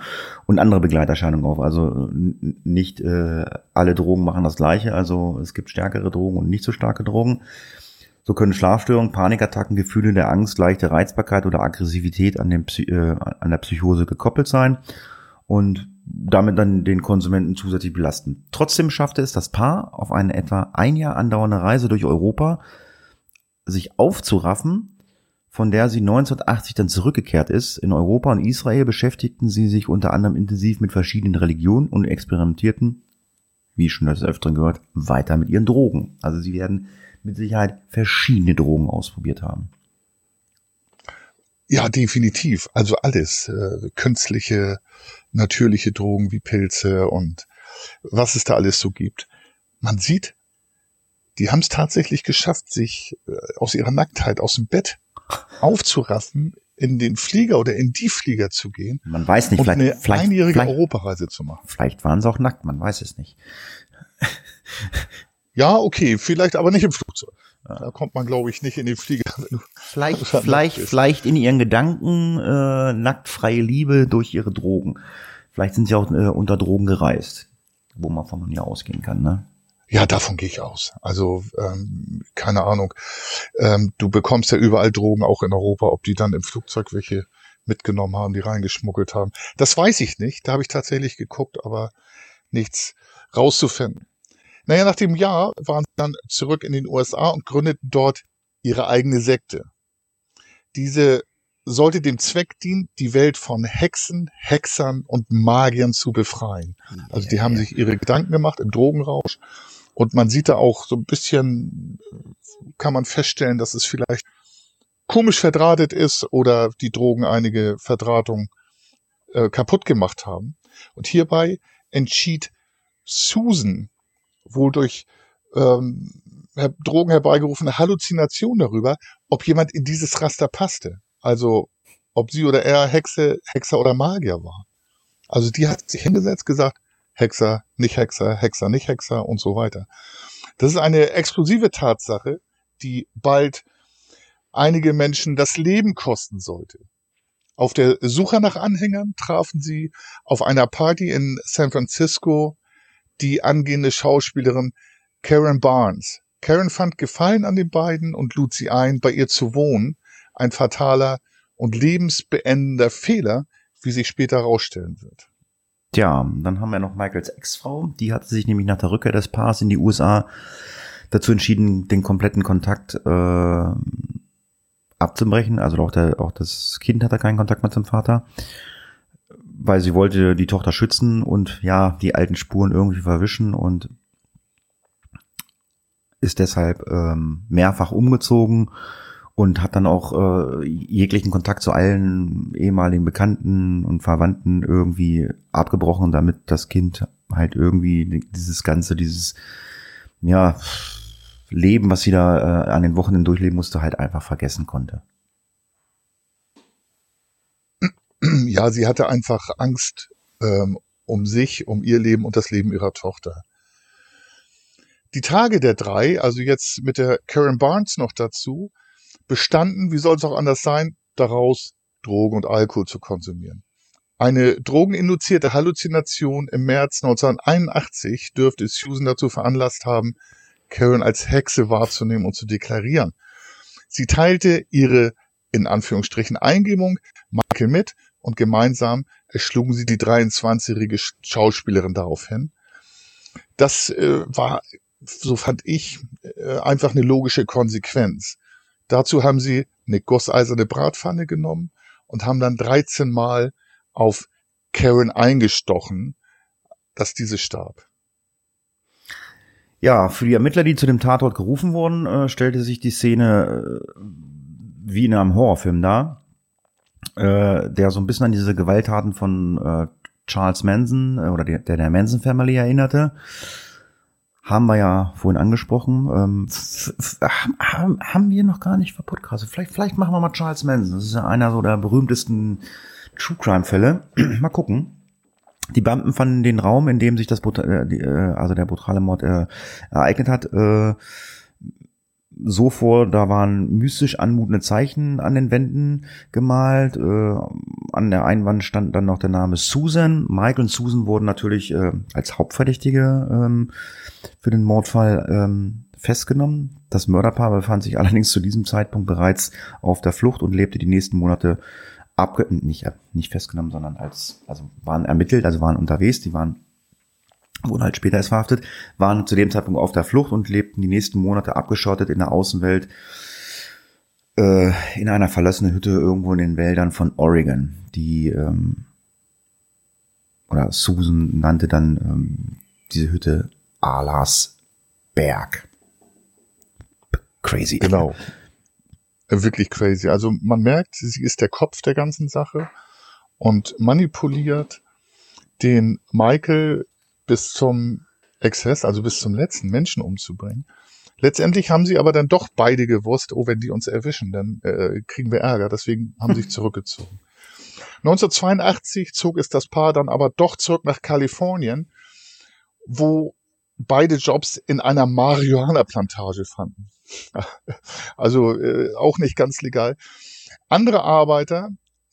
und andere Begleiterscheinungen auf. Also nicht äh, alle Drogen machen das Gleiche. Also es gibt stärkere Drogen und nicht so starke Drogen. So können Schlafstörungen, Panikattacken, Gefühle der Angst, leichte Reizbarkeit oder Aggressivität an, äh, an der Psychose gekoppelt sein. Und damit dann den Konsumenten zusätzlich belasten. Trotzdem schaffte es das Paar auf eine etwa ein Jahr andauernde Reise durch Europa, sich aufzuraffen, von der sie 1980 dann zurückgekehrt ist. In Europa und Israel beschäftigten sie sich unter anderem intensiv mit verschiedenen Religionen und experimentierten, wie schon das öfteren gehört, weiter mit ihren Drogen. Also sie werden mit Sicherheit verschiedene Drogen ausprobiert haben. Ja, definitiv. Also alles. Äh, künstliche, natürliche Drogen wie Pilze und was es da alles so gibt. Man sieht, die haben es tatsächlich geschafft, sich äh, aus ihrer Nacktheit aus dem Bett aufzuraffen, in den Flieger oder in die Flieger zu gehen. Man weiß nicht, und vielleicht, eine vielleicht, einjährige vielleicht, Europareise zu machen. vielleicht waren sie auch nackt, man weiß es nicht. [laughs] Ja, okay, vielleicht aber nicht im Flugzeug. Da kommt man, glaube ich, nicht in den Flieger. Vielleicht, vielleicht, nackt vielleicht in ihren Gedanken äh, nacktfreie Liebe durch ihre Drogen. Vielleicht sind sie auch äh, unter Drogen gereist, wo man von ja ausgehen kann, ne? Ja, davon gehe ich aus. Also ähm, keine Ahnung. Ähm, du bekommst ja überall Drogen, auch in Europa, ob die dann im Flugzeug welche mitgenommen haben, die reingeschmuggelt haben. Das weiß ich nicht. Da habe ich tatsächlich geguckt, aber nichts rauszufinden. Naja, nach dem Jahr waren sie dann zurück in den USA und gründeten dort ihre eigene Sekte. Diese sollte dem Zweck dienen, die Welt von Hexen, Hexern und Magiern zu befreien. Also die haben sich ihre Gedanken gemacht im Drogenrausch. Und man sieht da auch so ein bisschen, kann man feststellen, dass es vielleicht komisch verdrahtet ist oder die Drogen einige Verdrahtungen äh, kaputt gemacht haben. Und hierbei entschied Susan wohl durch ähm, Drogen herbeigerufene Halluzination darüber, ob jemand in dieses Raster passte. Also ob sie oder er Hexe, Hexer oder Magier war. Also die hat sich hingesetzt, gesagt, Hexer, nicht Hexer, Hexer, nicht Hexer und so weiter. Das ist eine explosive Tatsache, die bald einige Menschen das Leben kosten sollte. Auf der Suche nach Anhängern trafen sie auf einer Party in San Francisco die angehende Schauspielerin Karen Barnes. Karen fand Gefallen an den beiden und lud sie ein, bei ihr zu wohnen. Ein fataler und lebensbeendender Fehler, wie sich später herausstellen wird. Tja, dann haben wir noch Michaels Ex-Frau. Die hatte sich nämlich nach der Rückkehr des Paars in die USA dazu entschieden, den kompletten Kontakt äh, abzubrechen. Also auch, der, auch das Kind hatte keinen Kontakt mehr zum Vater, weil sie wollte die Tochter schützen und ja, die alten Spuren irgendwie verwischen und ist deshalb ähm, mehrfach umgezogen und hat dann auch äh, jeglichen Kontakt zu allen ehemaligen Bekannten und Verwandten irgendwie abgebrochen, damit das Kind halt irgendwie dieses ganze, dieses ja Leben, was sie da äh, an den Wochenenden durchleben musste, halt einfach vergessen konnte. [clears throat] Ja, sie hatte einfach Angst ähm, um sich, um ihr Leben und das Leben ihrer Tochter. Die Tage der drei, also jetzt mit der Karen Barnes noch dazu, bestanden, wie soll es auch anders sein, daraus Drogen und Alkohol zu konsumieren. Eine drogeninduzierte Halluzination im März 1981 dürfte Susan dazu veranlasst haben, Karen als Hexe wahrzunehmen und zu deklarieren. Sie teilte ihre in Anführungsstrichen Eingebung Michael mit und gemeinsam erschlugen sie die 23-jährige Schauspielerin daraufhin. Das äh, war, so fand ich, äh, einfach eine logische Konsequenz. Dazu haben sie eine gosseiserne Bratpfanne genommen und haben dann 13 Mal auf Karen eingestochen, dass diese starb. Ja, für die Ermittler, die zu dem Tatort gerufen wurden, äh, stellte sich die Szene äh, wie in einem Horrorfilm dar, äh, der so ein bisschen an diese Gewalttaten von äh, Charles Manson äh, oder der, der Manson Family erinnerte. Haben wir ja vorhin angesprochen. Ähm, haben, haben wir noch gar nicht verpodcastet. Vielleicht, vielleicht machen wir mal Charles Manson. Das ist ja einer so der berühmtesten True Crime Fälle. [clears throat] mal gucken. Die Beamten fanden den Raum, in dem sich das äh, äh, also der brutale Mord äh, ereignet hat, äh, so vor, da waren mystisch anmutende Zeichen an den Wänden gemalt. Äh, an der Einwand stand dann noch der Name Susan. Michael und Susan wurden natürlich äh, als Hauptverdächtige ähm, für den Mordfall ähm, festgenommen. Das Mörderpaar befand sich [laughs] allerdings zu diesem Zeitpunkt bereits auf der Flucht und lebte die nächsten Monate abge nicht, nicht festgenommen, sondern als, also waren ermittelt, also waren unterwegs, die waren, wurden halt später erst verhaftet, waren zu dem Zeitpunkt auf der Flucht und lebten die nächsten Monate abgeschottet in der Außenwelt, äh, in einer verlassenen Hütte irgendwo in den Wäldern von Oregon, die, ähm, oder Susan nannte dann ähm, diese Hütte Alas Berg. Crazy. Genau. wirklich crazy. Also man merkt, sie ist der Kopf der ganzen Sache und manipuliert den Michael bis zum Exzess, also bis zum letzten Menschen umzubringen. Letztendlich haben sie aber dann doch beide gewusst, oh, wenn die uns erwischen, dann äh, kriegen wir Ärger. Deswegen haben sie sich [laughs] zurückgezogen. 1982 zog es das Paar dann aber doch zurück nach Kalifornien, wo beide Jobs in einer Marihuana-Plantage fanden. [laughs] Also äh, auch nicht ganz legal. Andere Arbeiter,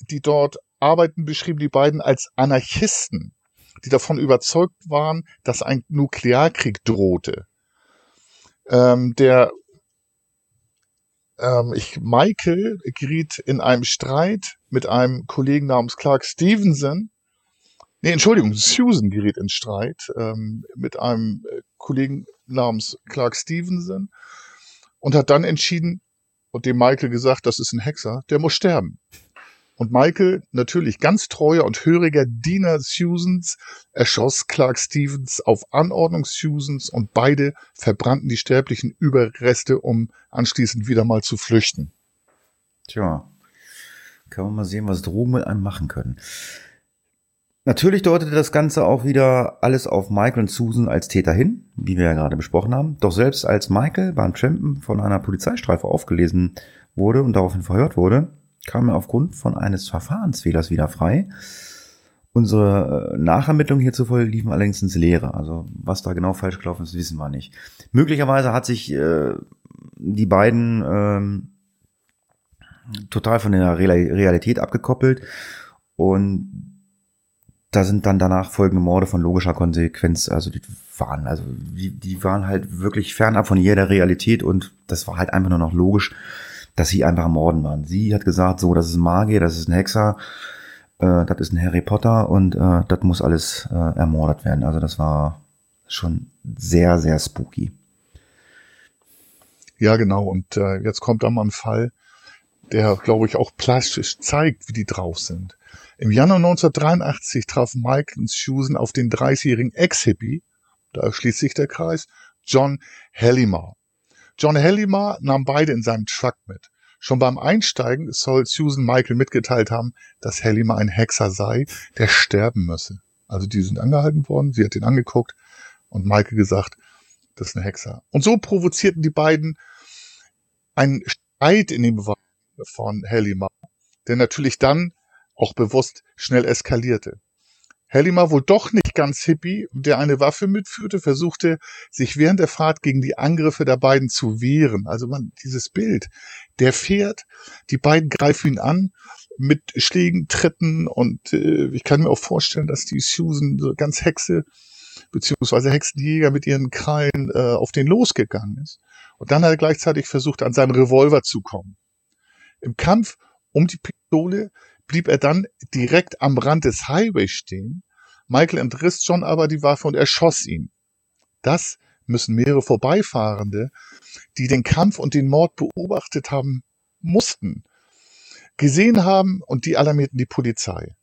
die dort arbeiten, beschrieben die beiden als Anarchisten, die davon überzeugt waren, dass ein Nuklearkrieg drohte. Ähm, der ähm, ich, Michael geriet in einem Streit mit einem Kollegen namens Clark Stevenson. Nee, Entschuldigung, Susan geriet in Streit ähm, mit einem äh, Kollegen namens Clark Stevenson und hat dann entschieden und dem Michael gesagt, das ist ein Hexer, der muss sterben. Und Michael, natürlich ganz treuer und höriger Diener Susans, erschoss Clark Stevens auf Anordnung Susans und beide verbrannten die sterblichen Überreste, um anschließend wieder mal zu flüchten. Tja, kann man mal sehen, was Drogen mit einem machen können. Natürlich deutete das Ganze auch wieder alles auf Michael und Susan als Täter hin, wie wir ja gerade besprochen haben. Doch selbst als Michael beim Trampen von einer Polizeistreife aufgelesen wurde und daraufhin verhört wurde, kam er aufgrund von eines Verfahrensfehlers wieder frei. Unsere äh, Nachermittlungen hierzu liefen allerdings ins Leere. Also was da genau falsch gelaufen ist, wissen wir nicht. Möglicherweise hat sich äh, die beiden ähm, total von der Realität abgekoppelt und da sind dann danach folgende Morde von logischer Konsequenz, also die waren, also die, die waren halt wirklich fernab von jeder Realität und das war halt einfach nur noch logisch, dass sie einfach Morden waren. Sie hat gesagt, so, das ist ein Magier, das ist ein Hexer, äh, das ist ein Harry Potter und äh, das muss alles äh, ermordet werden. Also das war schon sehr, sehr spooky. Ja, genau. Und äh, jetzt kommt da mal ein Fall, der, glaube ich, auch plastisch zeigt, wie die drauf sind. Im Januar 1983 trafen Mike und Susan auf den 30-jährigen Ex-Hippie, da schließt sich der Kreis, John Hellimar. John Hellimer nahm beide in seinem Truck mit. Schon beim Einsteigen soll Susan Michael mitgeteilt haben, dass Hellimer ein Hexer sei, der sterben müsse. Also die sind angehalten worden, sie hat ihn angeguckt und Michael gesagt, das ist ein Hexer. Und so provozierten die beiden einen Streit in dem Beweis von Hellimer, der natürlich dann auch bewusst schnell eskalierte. Hellimer, wohl doch nicht ganz hippie, der eine Waffe mitführte, versuchte sich während der Fahrt gegen die Angriffe der beiden zu wehren. Also man, dieses Bild, der fährt, die beiden greifen ihn an mit Schlägen, Tritten und äh, ich kann mir auch vorstellen, dass die Susan so ganz Hexe beziehungsweise Hexenjäger mit ihren Krallen äh, auf den losgegangen ist. Und dann hat er gleichzeitig versucht, an seinen Revolver zu kommen. Im Kampf um die Pistole blieb er dann direkt am Rand des Highways stehen. Michael entriss John aber die Waffe und erschoss ihn. Das müssen mehrere Vorbeifahrende, die den Kampf und den Mord beobachtet haben mussten, gesehen haben und die alarmierten die Polizei.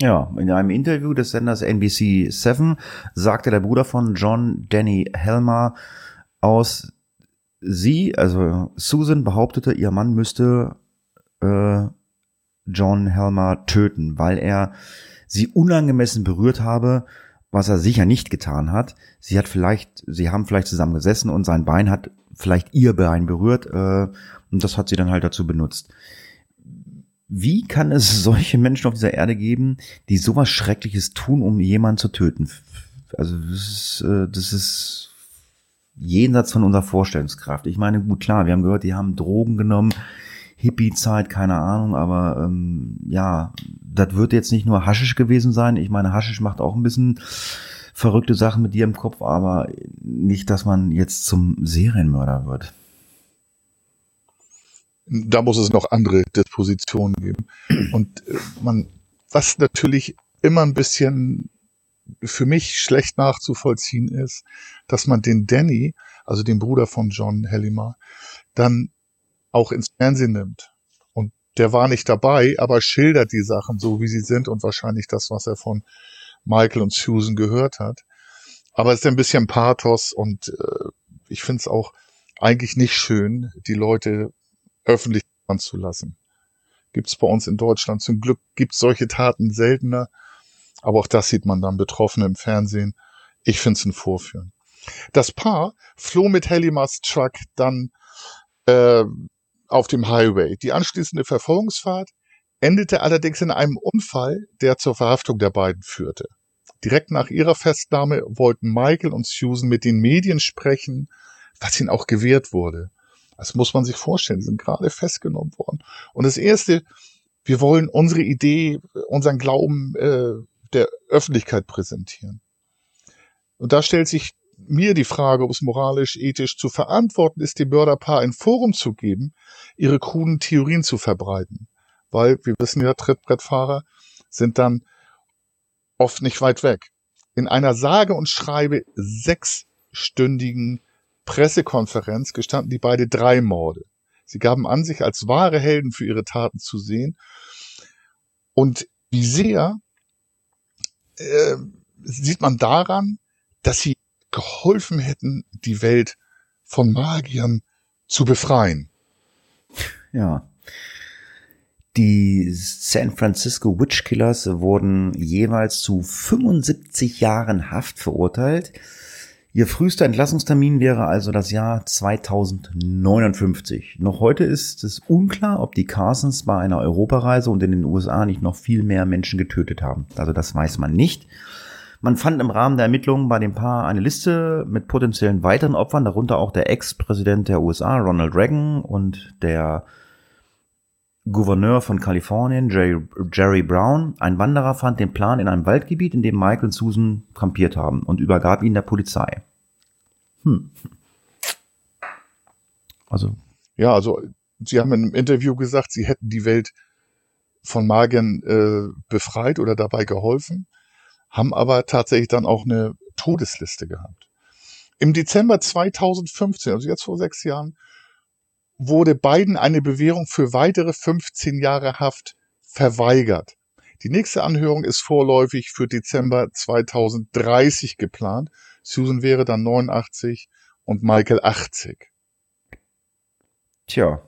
Ja, in einem Interview des Senders NBC 7 sagte der Bruder von John, Danny Helmer, aus, sie, also Susan, behauptete, ihr Mann müsste äh, John Helmer töten, weil er sie unangemessen berührt habe, was er sicher nicht getan hat. Sie hat vielleicht, sie haben vielleicht zusammen gesessen und sein Bein hat vielleicht ihr Bein berührt äh, und das hat sie dann halt dazu benutzt. Wie kann es [laughs] solche Menschen auf dieser Erde geben, die sowas Schreckliches tun, um jemanden zu töten? Also das ist, äh, das ist jenseits von unserer Vorstellungskraft. Ich meine, gut klar, wir haben gehört, die haben Drogen genommen, Hippie-Zeit, keine Ahnung, aber ähm, ja, das wird jetzt nicht nur Haschisch gewesen sein. Ich meine, Haschisch macht auch ein bisschen verrückte Sachen mit dir im Kopf, aber nicht, dass man jetzt zum Serienmörder wird. Da muss es noch andere Dispositionen geben. Und äh, man, was natürlich immer ein bisschen für mich schlecht nachzuvollziehen ist, dass man den Danny, also den Bruder von John Hellimer, dann auch ins Fernsehen nimmt. Und der war nicht dabei, aber schildert die Sachen so, wie sie sind und wahrscheinlich das, was er von Michael und Susan gehört hat. Aber es ist ein bisschen Pathos und äh, ich finde es auch eigentlich nicht schön, die Leute öffentlich anzulassen. Gibt es bei uns in Deutschland zum Glück, gibt solche Taten seltener, aber auch das sieht man dann betroffen im Fernsehen. Ich finde es ein Vorführen. Das Paar floh mit Helimas Truck dann äh, auf dem Highway. Die anschließende Verfolgungsfahrt endete allerdings in einem Unfall, der zur Verhaftung der beiden führte. Direkt nach ihrer Festnahme wollten Michael und Susan mit den Medien sprechen, was ihnen auch gewährt wurde. Das muss man sich vorstellen. Die sind gerade festgenommen worden. Und das Erste, wir wollen unsere Idee, unseren Glauben äh, der Öffentlichkeit präsentieren. Und da stellt sich mir die Frage, ob es moralisch, ethisch zu verantworten ist, dem Mörderpaar ein Forum zu geben, ihre kruden Theorien zu verbreiten. Weil, wir wissen ja, Trittbrettfahrer sind dann oft nicht weit weg. In einer sage und schreibe sechsstündigen Pressekonferenz gestanden die beide drei Morde. Sie gaben an, sich als wahre Helden für ihre Taten zu sehen. Und wie sehr äh, sieht man daran, dass sie geholfen hätten, die Welt von Magiern zu befreien. Ja. Die San Francisco Witch Killers wurden jeweils zu 75 Jahren Haft verurteilt. Ihr frühester Entlassungstermin wäre also das Jahr 2059. Noch heute ist es unklar, ob die Carsons bei einer Europareise und in den USA nicht noch viel mehr Menschen getötet haben. Also das weiß man nicht. Man fand im Rahmen der Ermittlungen bei dem Paar eine Liste mit potenziellen weiteren Opfern, darunter auch der Ex-Präsident der USA, Ronald Reagan, und der Gouverneur von Kalifornien, Jerry, Jerry Brown. Ein Wanderer fand den Plan in einem Waldgebiet, in dem Michael und Susan kampiert haben und übergab ihn der Polizei. Hm. Also. Ja, also Sie haben in einem Interview gesagt, Sie hätten die Welt von Magiern äh, befreit oder dabei geholfen haben aber tatsächlich dann auch eine Todesliste gehabt. Im Dezember 2015, also jetzt vor sechs Jahren, wurde Biden eine Bewährung für weitere 15 Jahre Haft verweigert. Die nächste Anhörung ist vorläufig für Dezember 2030 geplant. Susan wäre dann 89 und Michael 80. Tja,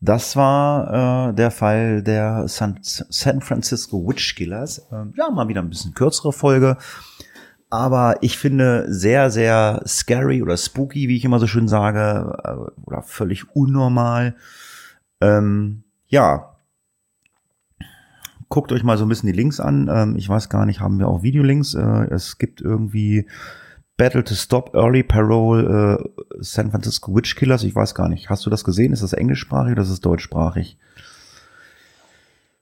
das war äh, der Fall der San, San Francisco Witch Killers. Ähm, ja, mal wieder ein bisschen kürzere Folge. Aber ich finde sehr, sehr scary oder spooky, wie ich immer so schön sage, äh, oder völlig unnormal. Ähm, ja, guckt euch mal so ein bisschen die Links an. Ähm, ich weiß gar nicht, haben wir auch Videolinks? Äh, es gibt irgendwie Battle to Stop Early Parole äh, San Francisco Witch Killers. Ich weiß gar nicht. Hast du das gesehen? Ist das englischsprachig oder ist das deutschsprachig?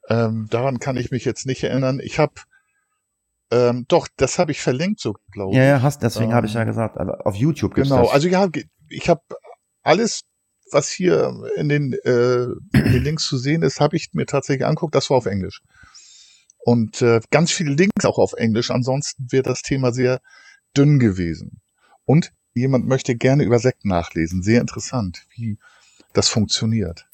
Ähm, daran kann ich mich jetzt nicht erinnern. Ich habe ähm, doch, das habe ich verlinkt, so glaube ich. Ja, ja, hast, deswegen ähm, habe ich ja gesagt, auf YouTube gibt's Genau, das. also ja, ich habe alles, was hier in den, äh, in den Links zu sehen ist, habe ich mir tatsächlich anguckt. Das war auf Englisch. Und äh, ganz viele Links auch auf Englisch. Ansonsten wäre das Thema sehr dünn gewesen. Und jemand möchte gerne über Sekt nachlesen. Sehr interessant, wie das funktioniert.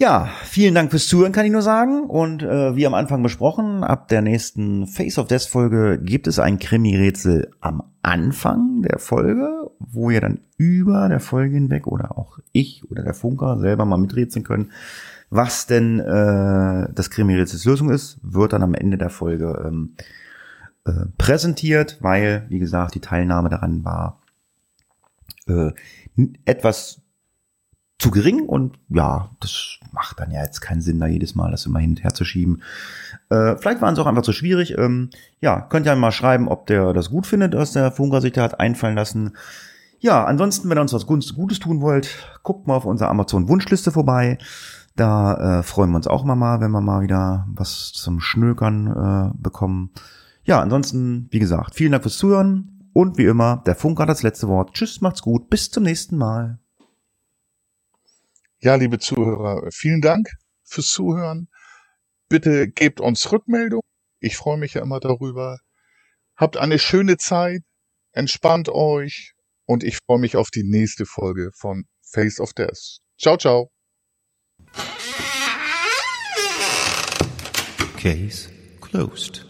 Ja, vielen Dank fürs Zuhören, kann ich nur sagen. Und äh, wie am Anfang besprochen, ab der nächsten Face of Death Folge gibt es ein Krimi-Rätsel am Anfang der Folge, wo ihr dann über der Folge hinweg oder auch ich oder der Funker selber mal miträtseln können. Was denn äh, das Krimi-Rätsels Lösung ist, wird dann am Ende der Folge ähm, äh, präsentiert, weil, wie gesagt, die Teilnahme daran war äh, etwas zu gering und ja, das macht dann ja jetzt keinen Sinn, da jedes Mal das immer hin und her zu schieben. Äh, vielleicht waren es auch einfach zu schwierig. Ähm, ja, könnt ihr mal schreiben, ob der das gut findet, was der Funker sich da hat einfallen lassen. Ja, ansonsten, wenn ihr uns was Gutes tun wollt, guckt mal auf unserer Amazon-Wunschliste vorbei. Da äh, freuen wir uns auch mal, wenn wir mal wieder was zum Schnökern äh, bekommen. Ja, ansonsten, wie gesagt, vielen Dank fürs Zuhören und wie immer, der Funk hat das letzte Wort. Tschüss, macht's gut, bis zum nächsten Mal. Ja, liebe Zuhörer, vielen Dank fürs Zuhören. Bitte gebt uns Rückmeldung. Ich freue mich ja immer darüber. Habt eine schöne Zeit, entspannt euch und ich freue mich auf die nächste Folge von Face of Death. Ciao, ciao. Case closed.